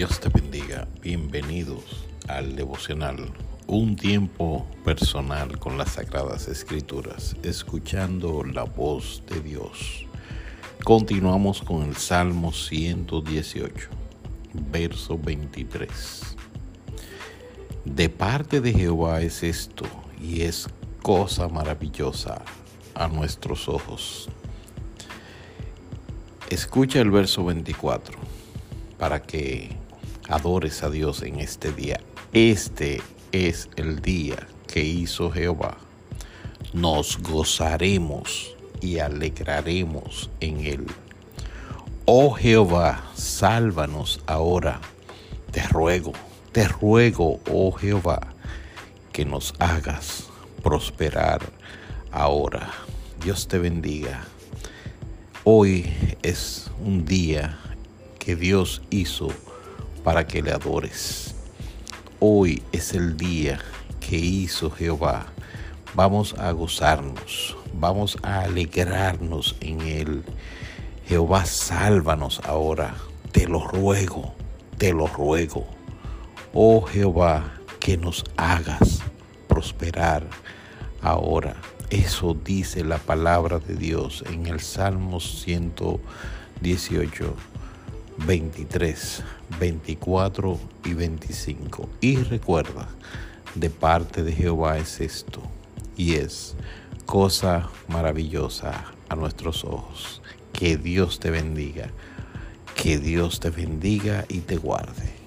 Dios te bendiga. Bienvenidos al devocional. Un tiempo personal con las Sagradas Escrituras, escuchando la voz de Dios. Continuamos con el Salmo 118, verso 23. De parte de Jehová es esto, y es cosa maravillosa a nuestros ojos. Escucha el verso 24 para que adores a Dios en este día. Este es el día que hizo Jehová. Nos gozaremos y alegraremos en él. Oh Jehová, sálvanos ahora. Te ruego, te ruego, oh Jehová, que nos hagas prosperar ahora. Dios te bendiga. Hoy es un día que Dios hizo para que le adores. Hoy es el día que hizo Jehová. Vamos a gozarnos, vamos a alegrarnos en él. Jehová, sálvanos ahora. Te lo ruego, te lo ruego. Oh Jehová, que nos hagas prosperar ahora. Eso dice la palabra de Dios en el Salmo 118, 23, 24 y 25. Y recuerda, de parte de Jehová es esto, y es cosa maravillosa a nuestros ojos. Que Dios te bendiga, que Dios te bendiga y te guarde.